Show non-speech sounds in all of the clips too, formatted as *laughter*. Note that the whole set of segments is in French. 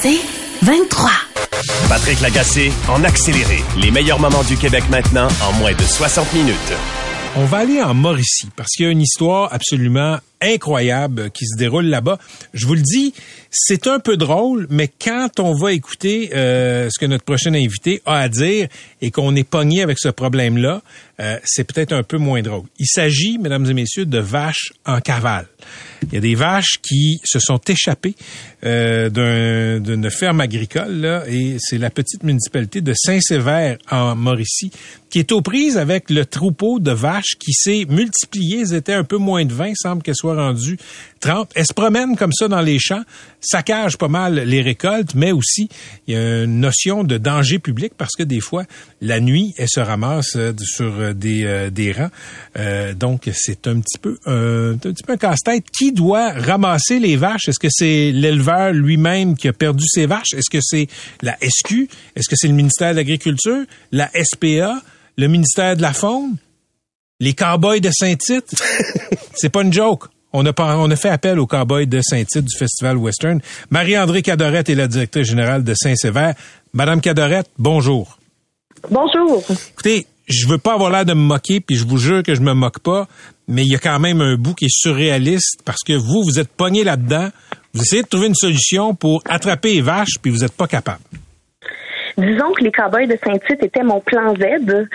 C'est 23. Patrick Lagacé en accéléré. Les meilleurs moments du Québec maintenant en moins de 60 minutes. On va aller en Mauricie parce qu'il y a une histoire absolument incroyable qui se déroule là-bas. Je vous le dis, c'est un peu drôle, mais quand on va écouter euh, ce que notre prochain invité a à dire et qu'on est pogné avec ce problème-là, euh, c'est peut-être un peu moins drôle. Il s'agit, mesdames et messieurs, de vaches en cavale. Il y a des vaches qui se sont échappées euh, d'une ferme agricole, là, et c'est la petite municipalité de Saint-Sévère en Mauricie qui est aux prises avec le troupeau de vaches qui s'est multiplié. Ils étaient un peu moins de 20, il semble qu'elles soient rendues 30. Elles se promènent comme ça dans les champs, saccagent pas mal les récoltes, mais aussi il y a une notion de danger public parce que des fois, la nuit, elles se ramassent euh, sur des, euh, des rangs. Euh, donc, c'est un petit peu un, un petit peu un casse-tête. Qui doit ramasser les vaches? Est-ce que c'est l'éleveur lui-même qui a perdu ses vaches? Est-ce que c'est la SQ? Est-ce que c'est le ministère de l'Agriculture? La SPA? le ministère de la Faune, les cowboys de Saint-Tite? *laughs* c'est pas une joke. On a, on a fait appel aux cowboys de Saint-Tite du Festival Western. Marie-André Cadorette est la directrice générale de Saint-Sévère. Madame Cadorette, bonjour. Bonjour. Écoutez, je veux pas avoir l'air de me moquer, puis je vous jure que je me moque pas, mais il y a quand même un bout qui est surréaliste parce que vous, vous êtes pogné là-dedans. Vous essayez de trouver une solution pour attraper les vaches, puis vous n'êtes pas capable. Disons que les cowboys de Saint-Tite étaient mon plan Z.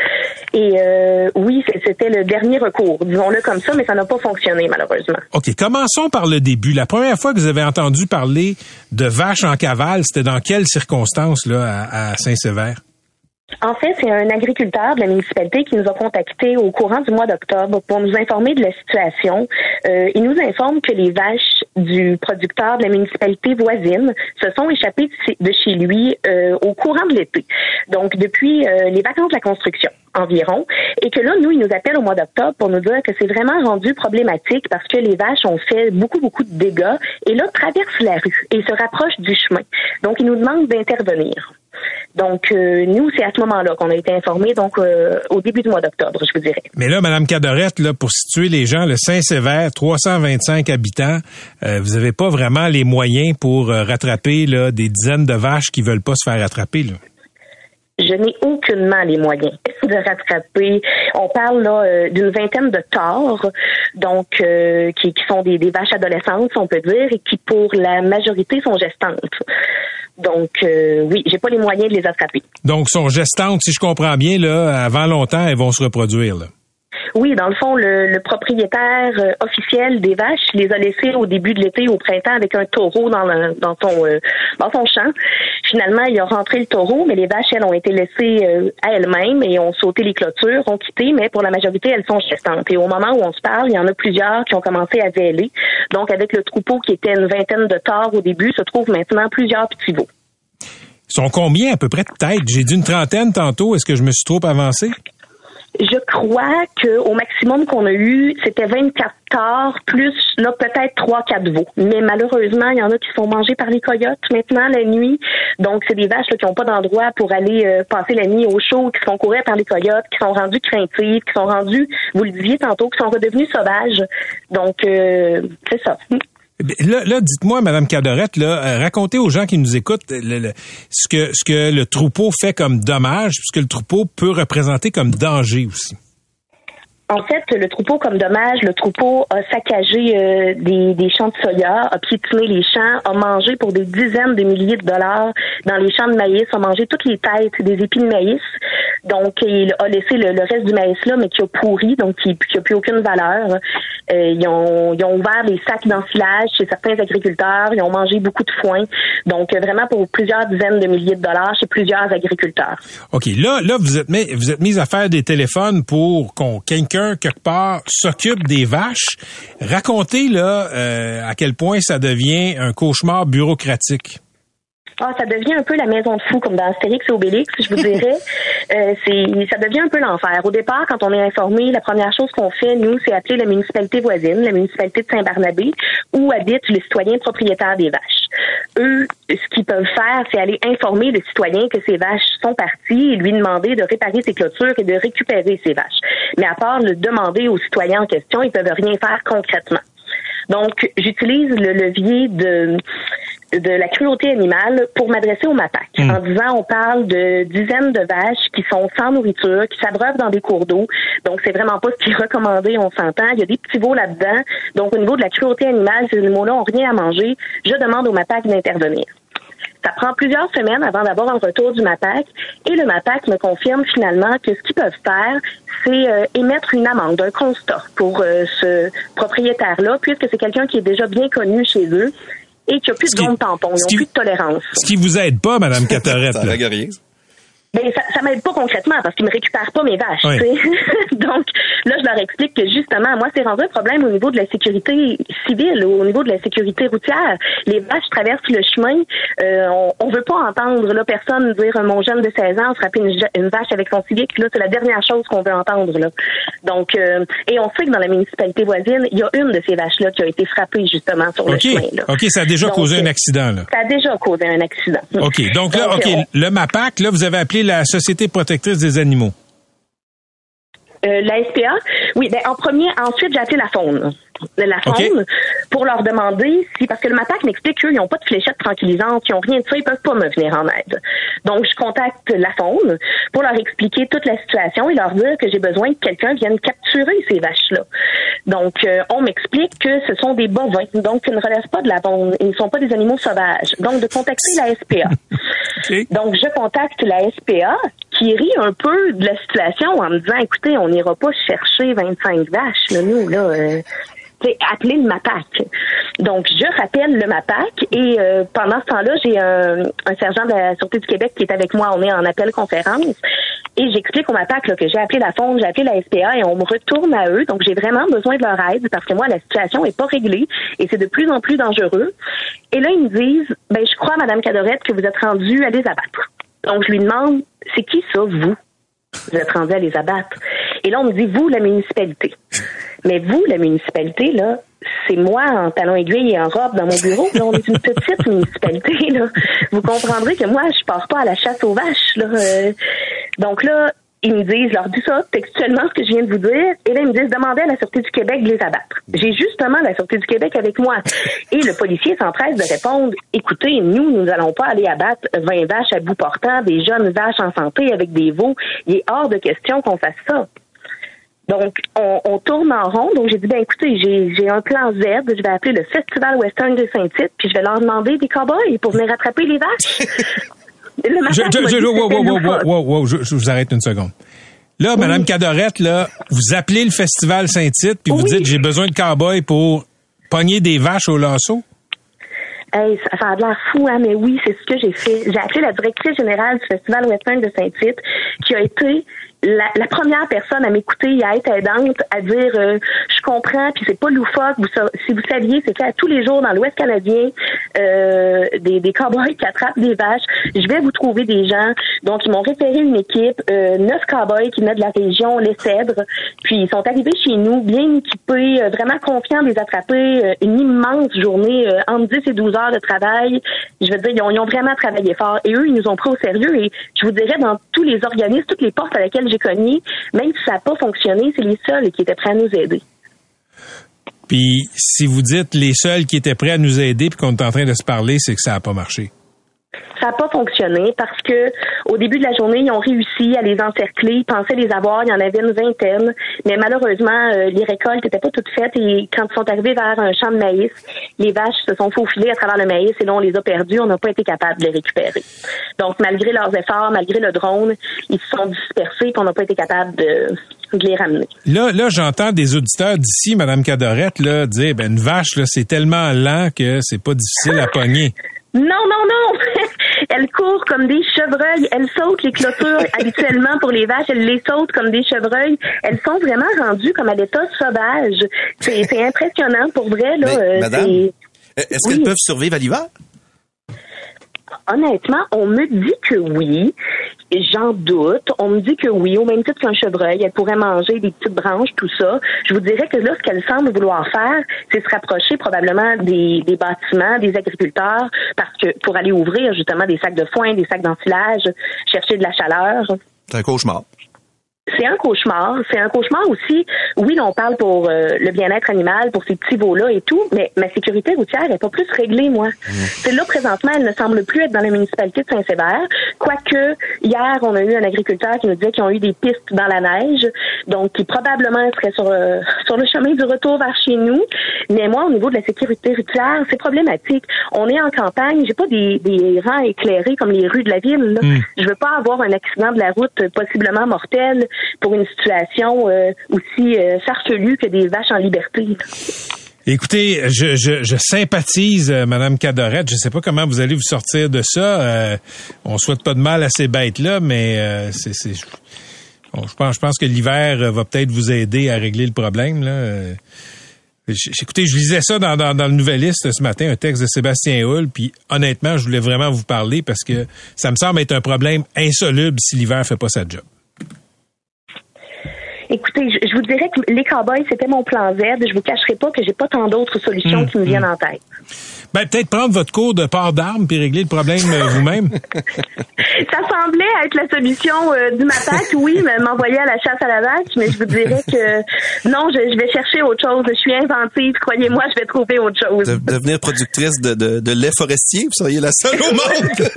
Et euh, oui, c'était le dernier recours, disons-le comme ça, mais ça n'a pas fonctionné malheureusement. OK, commençons par le début. La première fois que vous avez entendu parler de vaches en cavale, c'était dans quelles circonstances là, à, Saint-Sévère? En fait, c'est un agriculteur de la municipalité qui nous a contactés au courant du mois d'octobre pour nous informer de la situation. Euh, il nous informe que les vaches du producteur de la municipalité voisine se sont échappées de chez lui euh, au courant de l'été. Donc, depuis euh, les vacances de la construction environ, et que là, nous, il nous appelle au mois d'octobre pour nous dire que c'est vraiment rendu problématique parce que les vaches ont fait beaucoup, beaucoup de dégâts et là, traversent la rue et se rapprochent du chemin. Donc, il nous demande d'intervenir. Donc, euh, nous, c'est à ce moment-là qu'on a été informés, donc euh, au début du mois d'octobre, je vous dirais. Mais là, Madame Cadorette, là, pour situer les gens, le Saint-Sévère, 325 habitants, euh, vous n'avez pas vraiment les moyens pour rattraper là, des dizaines de vaches qui veulent pas se faire attraper. Là? Je n'ai aucunement les moyens *laughs* de rattraper. On parle là d'une vingtaine de torts, donc qui, qui, sont des, des, vaches adolescentes, on peut dire, et qui pour la majorité sont gestantes. Donc, euh, oui, j'ai pas les moyens de les attraper. Donc, sont gestantes, si je comprends bien, là, avant longtemps, elles vont se reproduire. Là. Oui, dans le fond, le, propriétaire euh, officiel des vaches les a laissées au début de l'été, au printemps, avec un taureau dans, dans, son, euh, dans son champ. Finalement, il a rentré le taureau, mais les vaches, elles, ont été laissées euh, à elles-mêmes et ont sauté les clôtures, ont quitté, mais pour la majorité, elles sont gestantes. Et au moment où on se parle, il y en a plusieurs qui ont commencé à véler. Donc, avec le troupeau qui était une vingtaine de torts au début, se trouvent maintenant plusieurs petits veaux. Sont combien à peu près de têtes? J'ai dit une trentaine tantôt. Est-ce que je me suis trop avancé? Je crois qu'au maximum qu'on a eu, c'était 24 quarts plus là peut-être 3-4 veaux. Mais malheureusement, il y en a qui sont mangés par les coyotes maintenant la nuit. Donc c'est des vaches qui n'ont pas d'endroit pour aller euh, passer la nuit au chaud, qui sont courées par les coyotes, qui sont rendues craintives, qui sont rendues, vous le disiez tantôt, qui sont redevenues sauvages. Donc euh, c'est ça. Là, là dites-moi, Madame Cadorette, là, euh, racontez aux gens qui nous écoutent ce que ce que le troupeau fait comme dommage, puisque le troupeau peut représenter comme danger aussi. En fait, le troupeau, comme dommage, le troupeau a saccagé euh, des, des, champs de soya, a piétiné les champs, a mangé pour des dizaines de milliers de dollars dans les champs de maïs, a mangé toutes les têtes des épis de maïs. Donc, il a laissé le, reste du maïs là, mais qui a pourri, donc qui n'a plus aucune valeur. Euh, ils, ont, ils ont ouvert les sacs d'enfilage chez certains agriculteurs. Ils ont mangé beaucoup de foin. Donc, vraiment pour plusieurs dizaines de milliers de dollars chez plusieurs agriculteurs. OK. Là, là vous êtes mis, vous êtes mis à faire des téléphones pour qu'on quelqu'un, quelque part, s'occupe des vaches. Racontez, là, euh, à quel point ça devient un cauchemar bureaucratique. Ah, ça devient un peu la maison de fou, comme dans Astérix et Obélix, je vous dirais. *laughs* euh, c'est, ça devient un peu l'enfer. Au départ, quand on est informé, la première chose qu'on fait, nous, c'est appeler la municipalité voisine, la municipalité de Saint-Barnabé, où habitent les citoyens propriétaires des vaches. Eux, ce qu'ils peuvent faire, c'est aller informer le citoyen que ces vaches sont parties et lui demander de réparer ses clôtures et de récupérer ses vaches. Mais à part le demander aux citoyens en question, ils peuvent rien faire concrètement. Donc, j'utilise le levier de de la cruauté animale pour m'adresser au MAPAC hmm. en disant on parle de dizaines de vaches qui sont sans nourriture, qui s'abreuvent dans des cours d'eau. Donc c'est vraiment pas ce qui est recommandé, on s'entend. Il y a des petits veaux là-dedans. Donc au niveau de la cruauté animale, ces animaux-là ont rien à manger. Je demande au MAPAC d'intervenir. Ça prend plusieurs semaines avant d'avoir un retour du MAPAC et le MAPAC me confirme finalement que ce qu'ils peuvent faire, c'est euh, émettre une amende, un constat pour euh, ce propriétaire-là, puisque c'est quelqu'un qui est déjà bien connu chez eux et qu'il n'y a plus de zone tampon, ils n'ont plus de tolérance. Ce qui vous aide pas, Madame *laughs* Catarette. Ben, ça, ça m'aide pas concrètement parce qu'ils me récupèrent pas mes vaches. *laughs* Donc là, je leur explique que justement, moi, c'est rendu un problème au niveau de la sécurité civile, au niveau de la sécurité routière. Les vaches traversent le chemin. Euh, on, on veut pas entendre là personne dire mon jeune de 16 ans frapper une, vache avec son civique. Là, c'est la dernière chose qu'on veut entendre. Là. Donc, euh, et on sait que dans la municipalité voisine, il y a une de ces vaches-là qui a été frappée justement sur le chemin. Là. OK, ça a déjà causé un accident. Là. Ça a déjà causé un accident. OK, donc là, OK, le MAPAC, là, vous avez appelé la Société protectrice des animaux? Euh, la SPA, oui, ben en premier, ensuite j'ai appelé la faune la faune pour leur demander si, parce que le MAPAC m'explique qu'ils n'ont pas de fléchettes tranquillisantes, ils n'ont rien de ça, ils peuvent pas me venir en aide. Donc, je contacte la faune pour leur expliquer toute la situation et leur dire que j'ai besoin que quelqu'un vienne capturer ces vaches-là. Donc, euh, on m'explique que ce sont des bovins, donc ils ne relèvent pas de la faune, ils ne sont pas des animaux sauvages. Donc, de contacter la SPA. *laughs* Donc, je contacte la SPA qui rit un peu de la situation en me disant, écoutez, on n'ira pas chercher 25 vaches, là, nous, là. Euh, appeler le MAPAC. Donc, je rappelle le MAPAC et euh, pendant ce temps-là, j'ai un, un, sergent de la Sûreté du Québec qui est avec moi. On est en appel conférence et j'explique au MAPAC là, que j'ai appelé la FOND, j'ai appelé la SPA et on me retourne à eux. Donc, j'ai vraiment besoin de leur aide parce que moi, la situation est pas réglée et c'est de plus en plus dangereux. Et là, ils me disent, ben, je crois, Madame Cadorette, que vous êtes rendue à les abattre. Donc, je lui demande, c'est qui ça, vous? Vous êtes rendu à les abattre. Et là, on me dit, vous, la municipalité. Mais vous, la municipalité, là, c'est moi en talons aiguilles et en robe dans mon bureau. Là, on est une petite *laughs* municipalité. Là. Vous comprendrez que moi, je pars pas à la chasse aux vaches. Là. Euh, donc là, ils me disent, je leur dis ça textuellement ce que je viens de vous dire, et là ils me disent demandez à la Sûreté du Québec de les abattre. J'ai justement la Sûreté du Québec avec moi. Et le policier s'empresse de répondre écoutez, nous, nous n'allons pas aller abattre 20 vaches à bout portant, des jeunes vaches en santé avec des veaux. Il est hors de question qu'on fasse ça. Donc, on, tourne en rond. Donc, j'ai dit, ben écoutez, j'ai un plan Z. Je vais appeler le Festival Western de Saint-Tite, puis je vais leur demander des cowboys pour venir rattraper les vaches. je, je, vous arrête une seconde. Là, Madame Cadorette, là, vous appelez le Festival Saint-Tite, puis vous dites, j'ai besoin de cowboys pour pogner des vaches au lasso? Hey, ça, ça a l'air fou, hein, mais oui, c'est ce que j'ai fait. J'ai appelé la directrice générale du Festival Western de Saint-Tite, qui a été la, la, première personne à m'écouter et à être aidante, à dire euh, je comprends, puis c'est pas loufoque. Vous, si vous saviez, c'est qu'à tous les jours dans l'Ouest canadien, euh, des, des cowboys qui attrapent des vaches. Je vais vous trouver des gens. Donc, ils m'ont référé une équipe, euh, neuf cowboys qui venaient de la région, les Cèdres. Puis, ils sont arrivés chez nous, bien équipés, euh, vraiment confiants de les attraper. une immense journée, entre 10 et 12 heures de travail. Je veux dire, ils ont, ils ont vraiment travaillé fort. Et eux, ils nous ont pris au sérieux. Et je vous dirais, dans tous les organismes, toutes les portes à j'ai même si ça n'a pas fonctionné, c'est les seuls qui étaient prêts à nous aider. Puis si vous dites les seuls qui étaient prêts à nous aider puis qu'on est en train de se parler, c'est que ça n'a pas marché. Ça n'a pas fonctionné parce que au début de la journée, ils ont réussi à les encercler, ils pensaient les avoir, il y en avait une vingtaine, mais malheureusement, euh, les récoltes n'étaient pas toutes faites et quand ils sont arrivés vers un champ de maïs, les vaches se sont faufilées à travers le maïs et là, on les a perdus, on n'a pas été capable de les récupérer. Donc, malgré leurs efforts, malgré le drone, ils se sont dispersés et on n'a pas été capable de, de les ramener. Là, là, j'entends des auditeurs d'ici, Madame Cadorette, là, dire, ben, une vache, c'est tellement lent que c'est pas difficile à pogner. Non, non, non! *laughs* Elles courent comme des chevreuils. Elles sautent les clôtures *laughs* habituellement pour les vaches. Elles les sautent comme des chevreuils. Elles sont vraiment rendues comme à l'état sauvage. C'est c'est impressionnant pour vrai. Là, Mais, Euh, madame, est-ce Oui. qu'elles peuvent survivre à l'hiver? Honnêtement, on me dit que oui. J'en doute. On me dit que oui, au même titre qu'un chevreuil, elle pourrait manger des petites branches, tout ça. Je vous dirais que là, ce qu'elle semble vouloir faire, c'est se rapprocher probablement des, bâtiments, des agriculteurs, parce que pour aller ouvrir justement des sacs de foin, des sacs d'ensilage, chercher de la chaleur. C'est un cauchemar. C'est un cauchemar. C'est un cauchemar aussi. Oui, on parle pour euh, le bien-être animal, pour ces petits veaux-là et tout, mais ma sécurité routière est pas plus réglée, moi. C'est là, présentement, elle ne semble plus être dans la municipalité de Saint-Sévère. Quoique, hier, on a eu un agriculteur qui nous disait qu'ils ont eu des pistes dans la neige, donc qui probablement seraient sur, euh, *laughs* sur le chemin du retour vers chez nous. Mais moi, au niveau de la sécurité routière, c'est problématique. On est en campagne, j'ai pas des, des rangs éclairés comme les rues de la ville. Là. Je veux pas avoir un accident de la route possiblement mortel pour une situation euh, aussi euh, farfelue que des vaches en liberté. Écoutez, je, je, je sympathise, euh, Madame Cadorette. Je sais pas comment vous allez vous sortir de ça. Euh, on souhaite pas de mal à ces bêtes-là, mais euh, c'est, c'est, bon, je pense, je pense que l'hiver euh, va peut-être vous aider à régler le problème. Là. Écoutez, je lisais ça dans, dans, dans le Nouvelliste ce matin, un texte de Sébastien Hull, puis honnêtement, je voulais vraiment vous parler parce que ça me semble être un problème insoluble si l'hiver fait pas sa job. Écoutez, je, je vous dirais que les cowboys, c'était mon plan Z. Je vous cacherai pas que j'ai pas tant d'autres solutions qui me viennent en tête. Ben, peut-être prendre votre cours de port d'armes puis régler le problème euh, vous-même. *laughs* Ça semblait être la solution euh, du matin, que oui, mais m'envoyer à la chasse à la vache, mais je vous dirais que non, je, je vais chercher autre chose. Je suis inventive, croyez-moi, je vais trouver autre chose. De- devenir productrice de, de, de lait forestier, vous seriez la seule au monde. *laughs*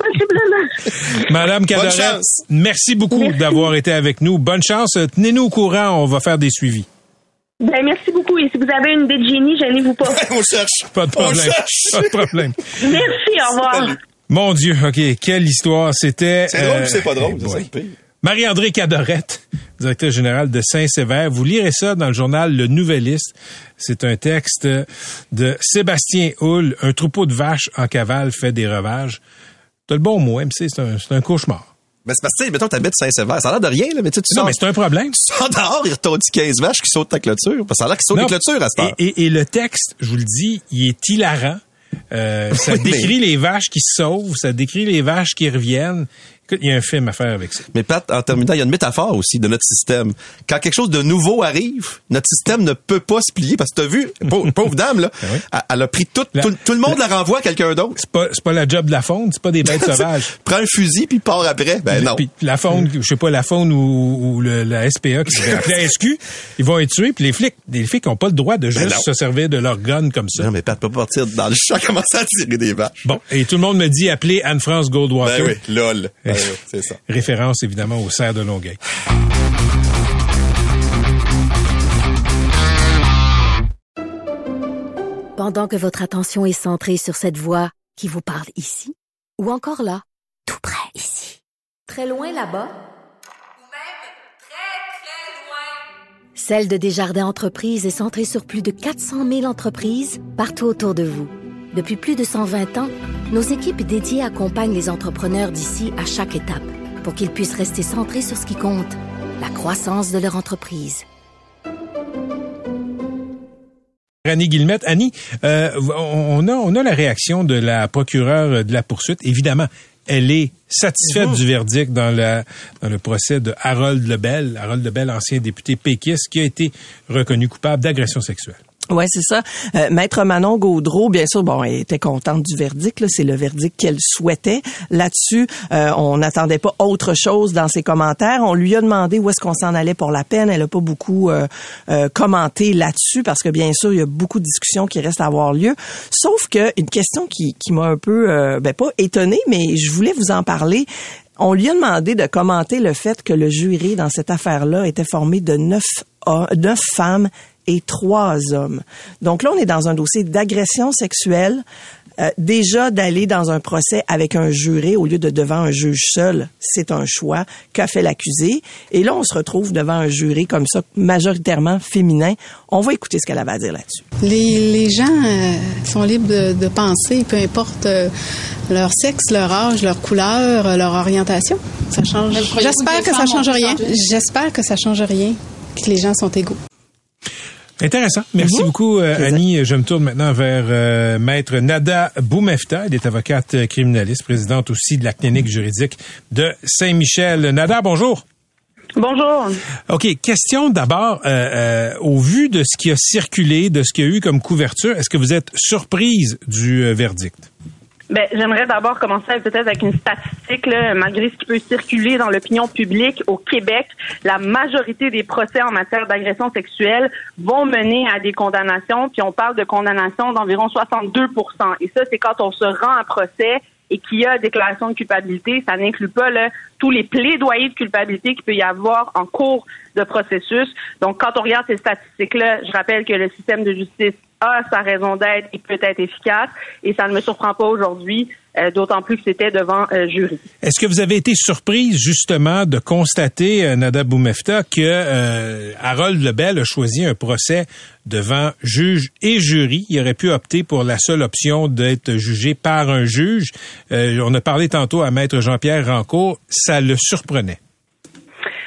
Possiblement. Madame Cadorette, merci beaucoup d'avoir été avec nous. Bonne chance. Tenez-nous au courant. On va faire des suivis. Ben, merci beaucoup. Et si vous avez une idée de génie, gênez-vous pas. *laughs* On cherche. Pas de On problème. cherche. Pas de problème. *laughs* Merci, au revoir. Salut. Mon Dieu, OK. Quelle histoire. C'était... C'est drôle, euh, c'est pas drôle. c'est ça. Marie-André Cadorette, directeur général de Saint-Sévère. Vous lirez ça dans le journal Le Nouvelliste. C'est un texte de Sébastien Hull. Un troupeau de vaches en cavale fait des ravages. T'as le bon mot, MC. C'est un, c'est un cauchemar. Mais c'est parce que, mettons, t'habites Saint-Sévère. Ça a l'air de rien, là, mais tu sais, Non, sors- mais c'est un problème. tu sors dehors, il retourdit 15 vaches qui sautent ta clôture. Parce que ça a l'air qu'ils sautent des clôtures à cette heure. Et, et- et le texte, je vous le dis, il est hilarant. Euh, ça *laughs* décrit les vaches qui se sauvent, ça décrit les vaches qui reviennent. Écoute, il y a un film à faire avec ça. Mais Pat, en terminant, il y a une métaphore aussi de notre système. Quand quelque chose de nouveau arrive, notre système ne peut pas se plier parce que t'as vu, pauvre, *laughs* pauvre dame, là, Ben oui. elle, a pris tout, La- tout, tout le monde la renvoie à quelqu'un d'autre. C'est pas, c'est pas la job de la faune, c'est pas des bêtes *laughs* sauvages. Prends un fusil puis part après. Ben non. Puis la faune, je sais pas, la faune ou, ou le- la SPA qui appeler *laughs* la SQ, ils vont être tués, puis les flics, les flics ont pas le droit de juste Ben non. se servir de leur gun comme ça. Non, mais Pat peut pas partir dans le champ commencer à tirer des vaches. Bon, et tout le monde me dit appeler Anne-France Goldwater. Ben oui, lol. Oui, c'est ça. Référence évidemment au cerf de Longueuil. Pendant que votre attention est centrée sur cette voix qui vous parle ici, ou encore là, tout près ici, très loin là-bas, Ou même très, très loin. Celle de Desjardins Entreprises est centrée sur plus de 400 000 entreprises partout autour de vous. Depuis plus de 120 ans, nos équipes dédiées accompagnent les entrepreneurs d'ici à chaque étape pour qu'ils puissent rester centrés sur ce qui compte, la croissance de leur entreprise. Annie Guillemette. Annie, euh, on, a, on a la réaction de la procureure de la poursuite. Évidemment, elle est satisfaite du verdict dans, la, dans le procès de Harold Lebel. Harold Lebel, ancien député péquiste, qui a été reconnu coupable d'agression sexuelle. Ouais, c'est ça. Euh, Maître Manon Gaudreau, bien sûr, bon, elle était contente du verdict. C'est le verdict qu'elle souhaitait. Là-dessus, euh, on n'attendait pas autre chose dans ses commentaires. On lui a demandé où est-ce qu'on s'en allait pour la peine. Elle a pas beaucoup euh, commenté là-dessus parce que bien sûr, il y a beaucoup de discussions qui restent à avoir lieu. Sauf que une question qui, m'a un peu, ben pas étonnée, mais je voulais vous en parler. On lui a demandé de commenter le fait que le jury dans cette affaire-là était formé de neuf, neuf femmes et trois hommes. Donc là, on est dans un dossier d'agression sexuelle. Euh, déjà d'aller dans un procès avec un juré au lieu de devant un juge seul, c'est un choix qu'a fait l'accusé. Et là, on se retrouve devant un jury comme ça, majoritairement féminin. On va écouter ce qu'elle avait à dire là-dessus. Les, les gens euh, sont libres de, de penser, peu importe euh, leur sexe, leur âge, leur couleur, leur orientation. Ça change. J'espère que ça change rien. J'espère que ça change rien, que les gens sont égaux. Intéressant. Merci beaucoup, euh, Annie. Je me tourne maintenant vers euh, Maître Nada Boumefta. Elle est avocate euh, criminaliste, présidente aussi de la clinique juridique de Saint-Michel. Nada, bonjour. Bonjour. OK, question d'abord, euh, euh, au vu de ce qui a circulé, de ce qu'il y a eu comme couverture, est-ce que vous êtes surprise du euh, verdict? Ben, j'aimerais d'abord commencer peut-être avec une statistique, malgré ce qui peut circuler dans l'opinion publique au Québec, la majorité des procès en matière d'agression sexuelle vont mener à des condamnations, puis on parle de condamnations d'environ 62% Et ça, c'est quand on se rend à procès et qu'il y a déclaration de culpabilité. Ça n'inclut pas tous les plaidoyers de culpabilité qu'il peut y avoir en cours de processus. Donc, quand on regarde ces statistiques-là, je rappelle que le système de justice a sa raison d'être et peut être efficace, et ça ne me surprend pas aujourd'hui, euh, d'autant plus que c'était devant euh, jury. Est-ce que vous avez été surprise justement de constater, euh, Nada Boumefta, que euh, Harold Lebel a choisi un procès devant juge et jury? Il aurait pu opter pour la seule option d'être jugé par un juge. Euh, on a parlé tantôt à Maître Jean-Pierre Rancourt, ça le surprenait.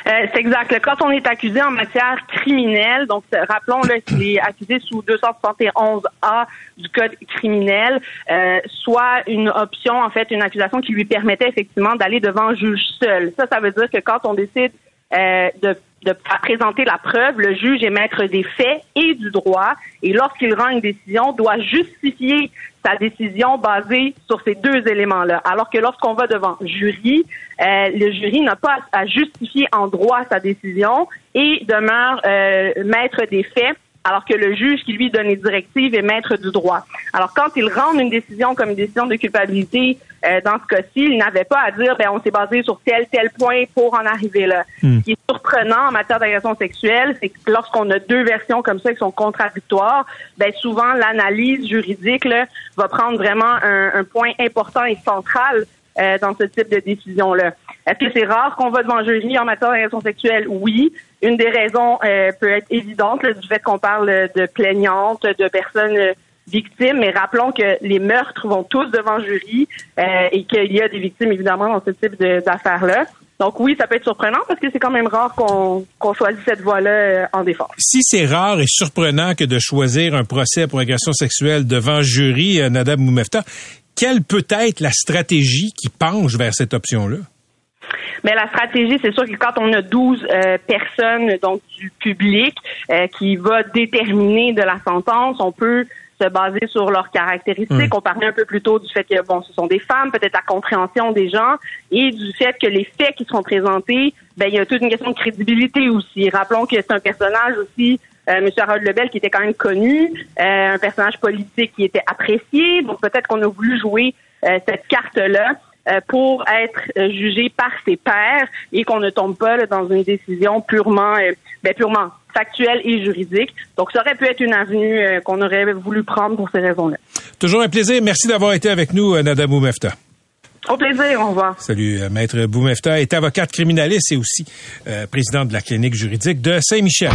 Euh, c'est exact. Quand on est accusé en matière criminelle, donc euh, rappelons là, *clears throat* qu'il est accusé sous 271A du code criminel, euh, soit une option, en fait, une accusation qui lui permettait effectivement d'aller devant un juge seul. Ça, ça veut dire que quand on décide euh, de de présenter la preuve, le juge est maître des faits et du droit, et lorsqu'il rend une décision, doit justifier sa décision basée sur ces deux éléments-là. Alors que lorsqu'on va devant jury, euh, le jury n'a pas à justifier en droit sa décision et demeure euh, maître des faits alors que le juge qui lui donne les directives est maître du droit. Alors quand il rend une décision comme une décision de culpabilité euh, dans ce cas-ci, il n'avait pas à dire ben on s'est basé sur tel tel point pour en arriver là. Hmm. Ce qui est surprenant en matière d'agression sexuelle, c'est que lorsqu'on a deux versions comme ça qui sont contradictoires, ben souvent l'analyse juridique là, va prendre vraiment un, un point important et central euh, dans ce type de décision-là. Est-ce que c'est rare qu'on va devant jury en matière d'agression sexuelle? Oui. Une des raisons euh, peut être évidente du fait qu'on parle de plaignantes, de personnes euh, victimes, mais rappelons que les meurtres vont tous devant jury et qu'il y a des victimes évidemment dans ce type d'affaires-là. Donc oui, ça peut être surprenant parce que c'est quand même rare qu'on qu'on choisisse cette voie-là en défense. Si c'est rare et surprenant que de choisir un procès pour agression sexuelle devant jury, euh, Nada Boumefta, quelle peut être la stratégie qui penche vers cette option-là? Mais la stratégie, c'est sûr que quand on a 12 euh, personnes donc du public euh, qui va déterminer de la sentence, on peut se baser sur leurs caractéristiques. Mm. On parlait un peu plus tôt du fait que bon, ce sont des femmes, peut-être la compréhension des gens, et du fait que les faits qui seront présentés, ben il y a toute une question de crédibilité aussi. Rappelons que c'est un personnage aussi. Euh, M. Harold Lebel qui était quand même connu, euh, un personnage politique qui était apprécié, donc peut-être qu'on a voulu jouer euh, cette carte-là euh, pour être jugé par ses pairs et qu'on ne tombe pas là, dans une décision purement, ben, purement factuelle et juridique. Donc, ça aurait pu être une avenue qu'on aurait voulu prendre pour ces raisons-là. Toujours un plaisir. Merci d'avoir été avec nous, euh, Nada Boumefta. Au plaisir, au revoir. Salut, Maître Boumefta est avocate criminaliste et aussi euh, présidente de la clinique juridique de Saint-Michel.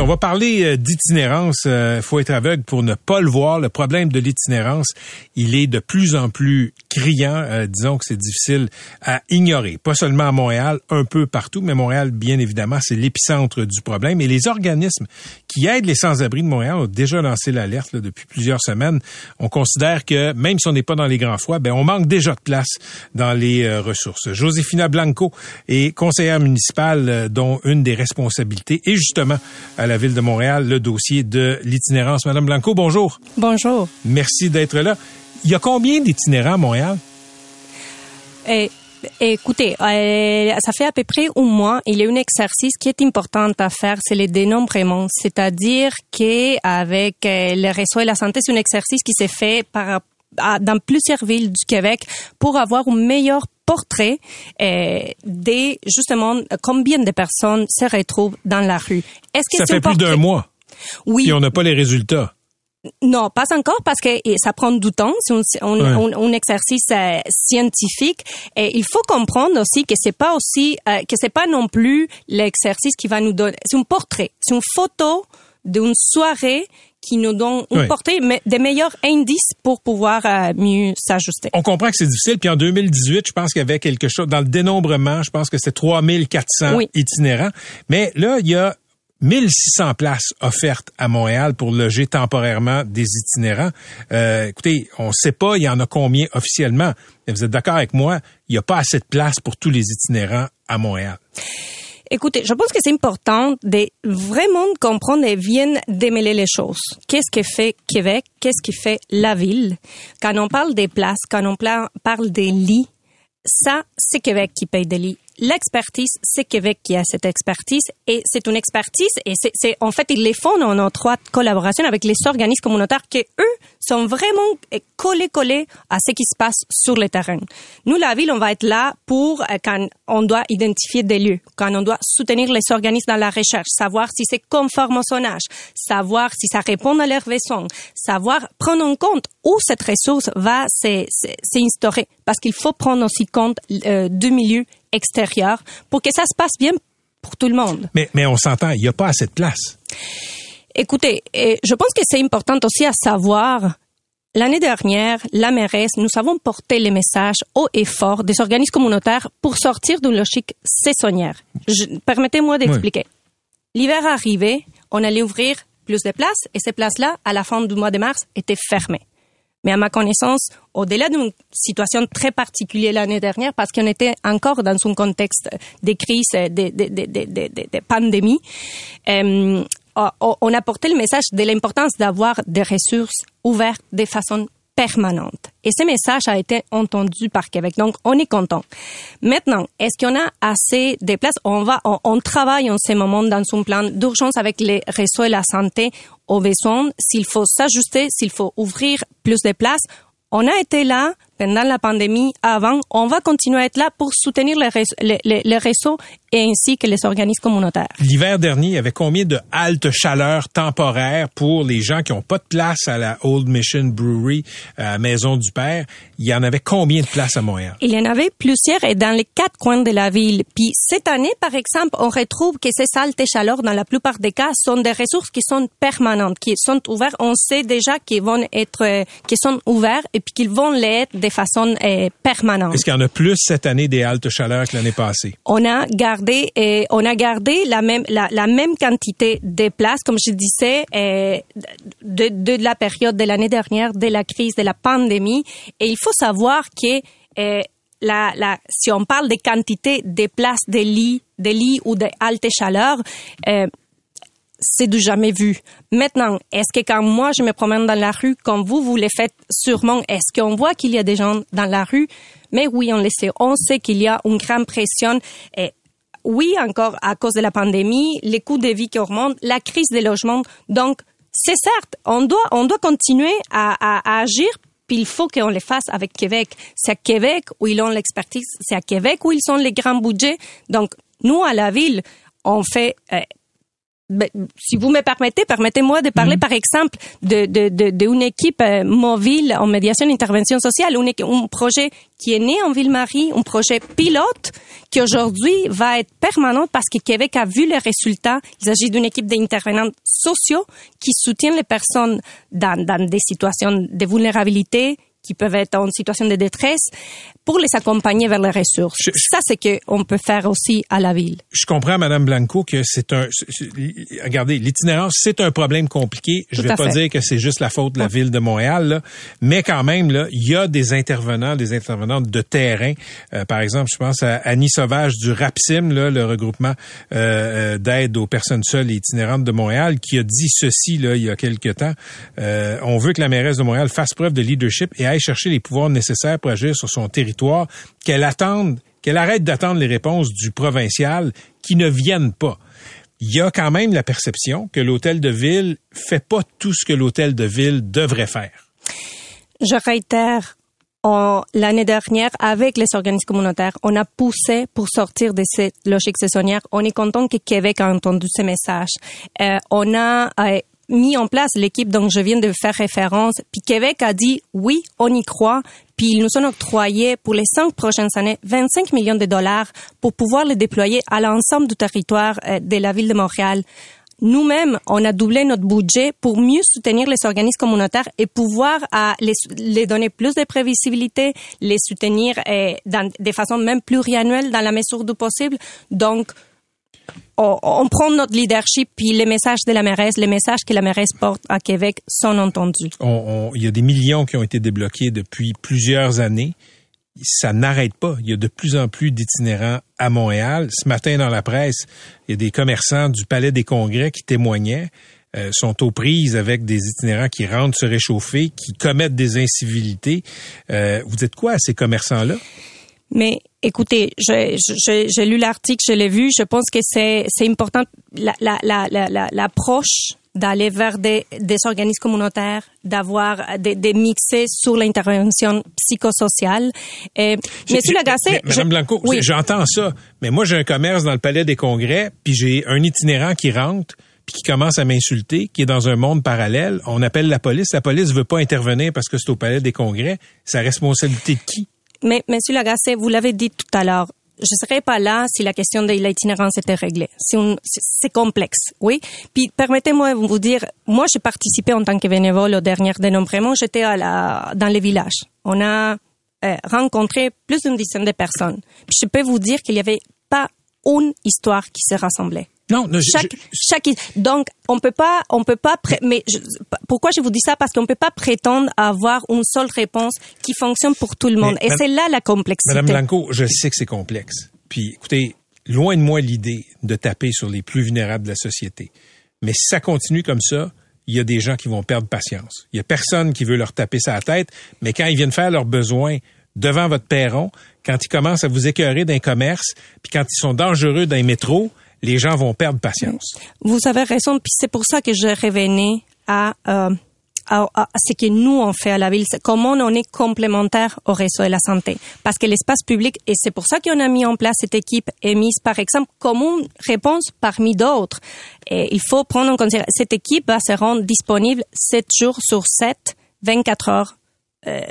On va parler euh, d'itinérance. Il faut être aveugle pour ne pas le voir. Le problème de l'itinérance, il est de plus en plus criant. Euh, disons que c'est difficile à ignorer. Pas seulement à Montréal, un peu partout, mais Montréal, bien évidemment, c'est l'épicentre du problème. Et les organismes qui aident les sans-abri de Montréal ont déjà lancé l'alerte depuis plusieurs semaines. On considère que même si on n'est pas dans les grands froids, ben on manque déjà de place dans les euh, ressources. Josefina Blanco est conseillère municipale dont une des responsabilités est justement la ville de Montréal le dossier de l'itinérance. Madame Blanco, bonjour. Bonjour. Merci d'être là. Il y a combien d'itinérants à Montréal? Eh, écoutez, euh, ça fait à peu près un mois. Il y a un exercice qui est important à faire, c'est le dénombrement. C'est-à-dire qu'avec le réseau et la santé, c'est un exercice qui s'est fait par, dans plusieurs villes du Québec pour avoir un meilleur portrait euh, de justement combien de personnes se retrouvent dans la rue. Est-ce que ça fait plus d'un mois. Oui. Et on n'a pas les résultats. Non, pas encore parce que ça prend du temps. C'est un, exercice euh, scientifique et il faut comprendre aussi que c'est pas aussi euh, que c'est pas non plus l'exercice qui va nous donner. C'est un portrait, c'est une photo d'une soirée qui nous donne un portrait, mais des meilleurs indices pour pouvoir euh, mieux s'ajuster. On comprend que c'est difficile. Puis en 2018, je pense qu'il y avait quelque chose dans le dénombrement. Je pense que c'est 3400 itinérants. Mais là, il y a 1600 places offertes à Montréal pour loger temporairement des itinérants. Euh, écoutez, on ne sait pas il y en a combien officiellement, mais vous êtes d'accord avec moi, il n'y a pas assez de place pour tous les itinérants à Montréal. Écoutez, je pense que c'est important de vraiment comprendre et bien démêler les choses. Qu'est-ce que fait Québec? Qu'est-ce qui fait la ville? Quand on parle des places, quand on parle des lits, ça, c'est Québec qui paye des lits l'expertise, c'est Québec qui a cette expertise et c'est une expertise et c'est en fait ils les font en étroite collaboration avec les organismes communautaires qui eux sont vraiment collés collés à ce qui se passe sur le terrain. Nous la ville on va être là pour euh, quand on doit identifier des lieux, quand on doit soutenir les organismes dans la recherche, savoir si c'est conforme au son âge, savoir si ça répond à leurs besoins, savoir prendre en compte où cette ressource va s'instaurer parce qu'il faut prendre aussi compte euh, du milieu extérieur pour que ça se passe bien pour tout le monde. Mais, mais on s'entend, il n'y a pas assez de place. Écoutez, je pense que c'est important aussi à savoir L'année dernière, la mairesse, nous avons porté les messages haut et fort des organismes communautaires pour sortir d'une logique saisonnière. Permettez-moi d'expliquer. L'hiver arrivait, on allait ouvrir plus de places et ces places-là, à la fin du mois de mars, étaient fermées. Mais à ma connaissance, au-delà d'une situation très particulière l'année dernière, parce qu'on était encore dans un contexte de crise, de, de, de, de pandémie, euh, on a porté le message de l'importance d'avoir des ressources ouvertes de façon permanente. Et ce message a été entendu par Québec. Donc, on est content. Maintenant, est-ce qu'on a assez de places? On va, on, travaille en ce moment dans un plan d'urgence avec les réseaux et la santé aux besoins. S'il faut s'ajuster, s'il faut ouvrir plus de places, on a été là pendant la pandémie, avant, on va continuer à être là pour soutenir les, réseaux, et ainsi que les organismes communautaires. L'hiver dernier, il y avait combien de haltes chaleur temporaires pour les gens qui n'ont pas de place à la Old Mission Brewery, à Maison du Père? Il y en avait combien de places à Montréal? Il y en avait plusieurs et dans les quatre coins de la ville. Puis cette année, par exemple, on retrouve que ces haltes chaleur, dans la plupart des cas, sont des ressources qui sont permanentes, qui sont ouvertes. On sait déjà qu'ils vont être, euh, qui sont ouverts et puis qu'ils vont l'être de façon euh, permanente. Est-ce qu'il y en a plus cette année des haltes chaleur que l'année passée? On a gardé, euh, on a gardé la même, la, la, même quantité de places, comme je disais, euh, de, de la période de l'année dernière, de la crise, de la pandémie. Et il faut savoir que euh, la, la, si on parle de quantité de places, de lits, de lits ou de haltes chaleur, c'est du jamais vu. Maintenant, est-ce que quand moi je me promène dans la rue, comme vous, vous le faites sûrement, est-ce qu'on voit qu'il y a des gens dans la rue? Mais oui, on le sait. On sait qu'il y a une grande pression. Et oui, encore à cause de la pandémie, les coûts de vie qui augmentent, la crise des logements. Donc, c'est certes, on doit, on doit continuer à, à, à agir puis il faut qu'on le fasse avec Québec. C'est à Québec où ils ont l'expertise, c'est à Québec où ils ont les grands budgets. Donc, nous, à la ville, on fait euh, ben, si vous me permettez, permettez-moi de parler, par exemple, de, de, de, d'une équipe euh, mobile en médiation et intervention sociale, une, un projet qui est né en Ville-Marie, un projet pilote qui aujourd'hui va être permanent parce que Québec a vu les résultats. Il s'agit d'une équipe d'intervenants sociaux qui soutiennent les personnes dans, dans des situations de vulnérabilité qui peuvent être en situation de détresse pour les accompagner vers les ressources. Je- je- Ça, c'est que on peut faire aussi à la ville. Je comprends, Madame Blanco, que c'est un. regardez, l'itinérance, c'est un problème compliqué. Je Tout vais pas fait. dire que c'est juste la faute de la ville de Montréal, là, mais quand même, là, il y a des intervenants, des intervenantes de terrain. Euh, par exemple, je pense à Annie Sauvage du RAPSIM, là, le regroupement euh, euh, d'aide aux personnes seules et itinérantes de Montréal, qui a dit ceci là il y a quelque temps. Euh, on veut que la mairesse de Montréal fasse preuve de leadership et aille chercher les pouvoirs nécessaires pour agir sur son territoire, qu'elle attende qu'elle arrête d'attendre les réponses du provincial qui ne viennent pas. Il y a quand même la perception que l'hôtel de ville fait pas tout ce que l'hôtel de ville devrait faire. Je réitère, l'année dernière, avec les organismes communautaires, on a poussé pour sortir de cette logique saisonnière. On est content que Québec a entendu ce message. Euh, on a euh, mis en place l'équipe dont je viens de faire référence. Puis Québec a dit oui, on y croit. Puis ils nous ont octroyé pour les cinq prochaines années 25 millions de dollars pour pouvoir les déployer à l'ensemble du territoire euh, de la ville de Montréal. Nous-mêmes, on a doublé notre budget pour mieux soutenir les organismes communautaires et pouvoir à les, donner plus de prévisibilité, les soutenir euh, dans, de façon même pluriannuelle dans la mesure du possible. Donc, on, prend notre leadership, puis les messages de la mairesse, les messages que la mairesse porte à Québec sont entendus. Il y a des millions qui ont été débloqués depuis plusieurs années. Ça n'arrête pas. Il y a de plus en plus d'itinérants à Montréal. Ce matin, dans la presse, il y a des commerçants du Palais des Congrès qui témoignaient, euh, sont aux prises avec des itinérants qui rentrent se réchauffer, qui commettent des incivilités. Euh, vous dites quoi à ces commerçants-là? Mais écoutez, je- je- je- j'ai lu l'article, je l'ai vu. Je pense que c'est c'est important la la la la la- l'approche d'aller vers des, des organismes communautaires, d'avoir des, des mixés sur l'intervention psychosociale. Et, Monsieur J'ai- Lagacé, mais, Madame je- Blanco, oui. j'entends ça, mais moi j'ai un commerce dans le palais des congrès, puis j'ai un itinérant qui rentre puis qui commence à m'insulter, qui est dans un monde parallèle. On appelle la police, la police veut pas intervenir parce que c'est au palais des congrès. La responsabilité de qui? Mais, Monsieur Lagacé, vous l'avez dit tout à l'heure, je serais pas là si la question de l'itinérance était réglée. C'est complexe, oui. Puis permettez-moi de vous dire, moi j'ai participé en tant que bénévole au dernier dénombrement. J'étais dans les villages. On a euh, rencontré plus d'une dizaine de personnes. Puis je peux vous dire qu'il y avait pas une histoire qui se rassemblait. Non, non, je- chaque, chaque, donc on peut pas, on peut pas, mais je- pourquoi je vous dis ça? Parce qu'on peut pas prétendre avoir une seule réponse qui fonctionne pour tout le monde. Mais, Et c'est là la complexité. Madame Blanco, je sais que c'est complexe. Puis écoutez, loin de moi l'idée de taper sur les plus vulnérables de la société. Mais si ça continue comme ça, il y a des gens qui vont perdre patience. Il y a personne qui veut leur taper sa tête, mais quand ils viennent faire leurs besoins devant votre perron, quand ils commencent à vous écœurer d'un commerce, puis quand ils sont dangereux dans les métros, les gens vont perdre patience. Vous avez raison, puis c'est pour ça que je revenais à, euh, à, à- ce que nous on fait à la ville, c'est comment on est complémentaire au réseau de la santé. Parce que l'espace public, et c'est pour ça qu'on a mis en place cette équipe émise, par exemple, comme une réponse parmi d'autres. Et il faut prendre en considération, cette équipe va se rendre disponible 7 jours sur 7, 24 heures euh,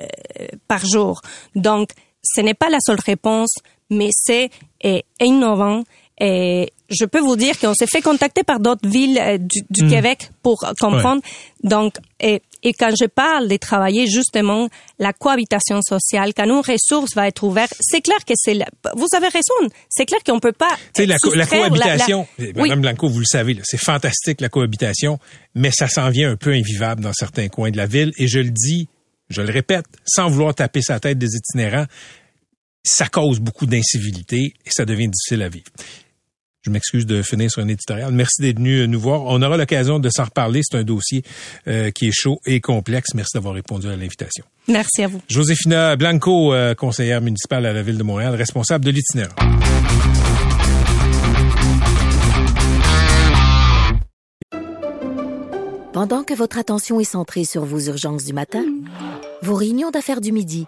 par jour. Donc, ce n'est pas la seule réponse, mais c'est euh, innovant. Et je peux vous dire qu'on s'est fait contacter par d'autres villes euh, du, du Québec pour euh, comprendre. Donc, et, et quand je parle de travailler justement la cohabitation sociale, quand une ressource va être ouverte, c'est clair que c'est... Vous avez raison. C'est clair qu'on peut pas... Tu sais, la, co- la cohabitation, la- eh, Oui. Madame Blanco, vous le savez, c'est fantastique la cohabitation, mais ça s'en vient un peu invivable dans certains coins de la ville. Et je le dis, je le répète, sans vouloir taper sa tête des itinérants, ça cause beaucoup d'incivilité et ça devient difficile à vivre. Je m'excuse de finir sur un éditorial. Merci d'être venu euh, nous voir. On aura l'occasion de s'en reparler. C'est un dossier euh, qui est chaud et complexe. Merci d'avoir répondu à l'invitation. Merci à vous. Joséphina Blanco, euh, conseillère municipale à la Ville de Montréal, responsable de l'itinérant. Pendant que votre attention est centrée sur vos urgences du matin, vos réunions d'affaires du midi,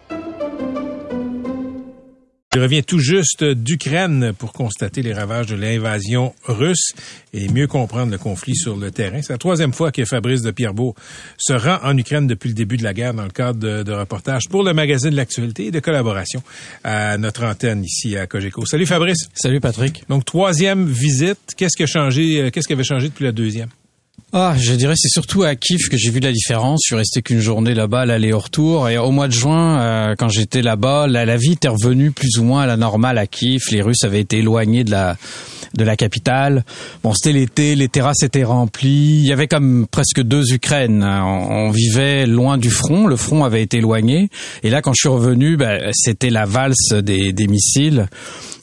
Je reviens tout juste d'Ukraine pour constater les ravages de l'invasion russe et mieux comprendre le conflit sur le terrain. C'est la troisième fois que Fabrice de Pierrebeau se rend en Ukraine depuis le début de la guerre dans le cadre de, de reportages pour le magazine de l'actualité et de collaboration à notre antenne ici à Cogeco. Salut Fabrice. Salut Patrick. Donc troisième visite. Qu'est-ce qui a changé? euh, Qu'est-ce qui avait changé depuis la deuxième? Ah, je dirais c'est surtout à Kiev que j'ai vu la différence. Je suis resté qu'une journée là-bas, l'aller au retour. Et au mois de juin, euh, quand j'étais là-bas, la, la vie était revenue plus ou moins à la normale à Kiev. Les Russes avaient été éloignés de la de la capitale. Bon, c'était l'été, les terrasses étaient remplies. Il y avait comme presque deux Ukraines. On, on vivait loin du front. Le front avait été éloigné. Et là, quand je suis revenu, ben, c'était la valse des, des missiles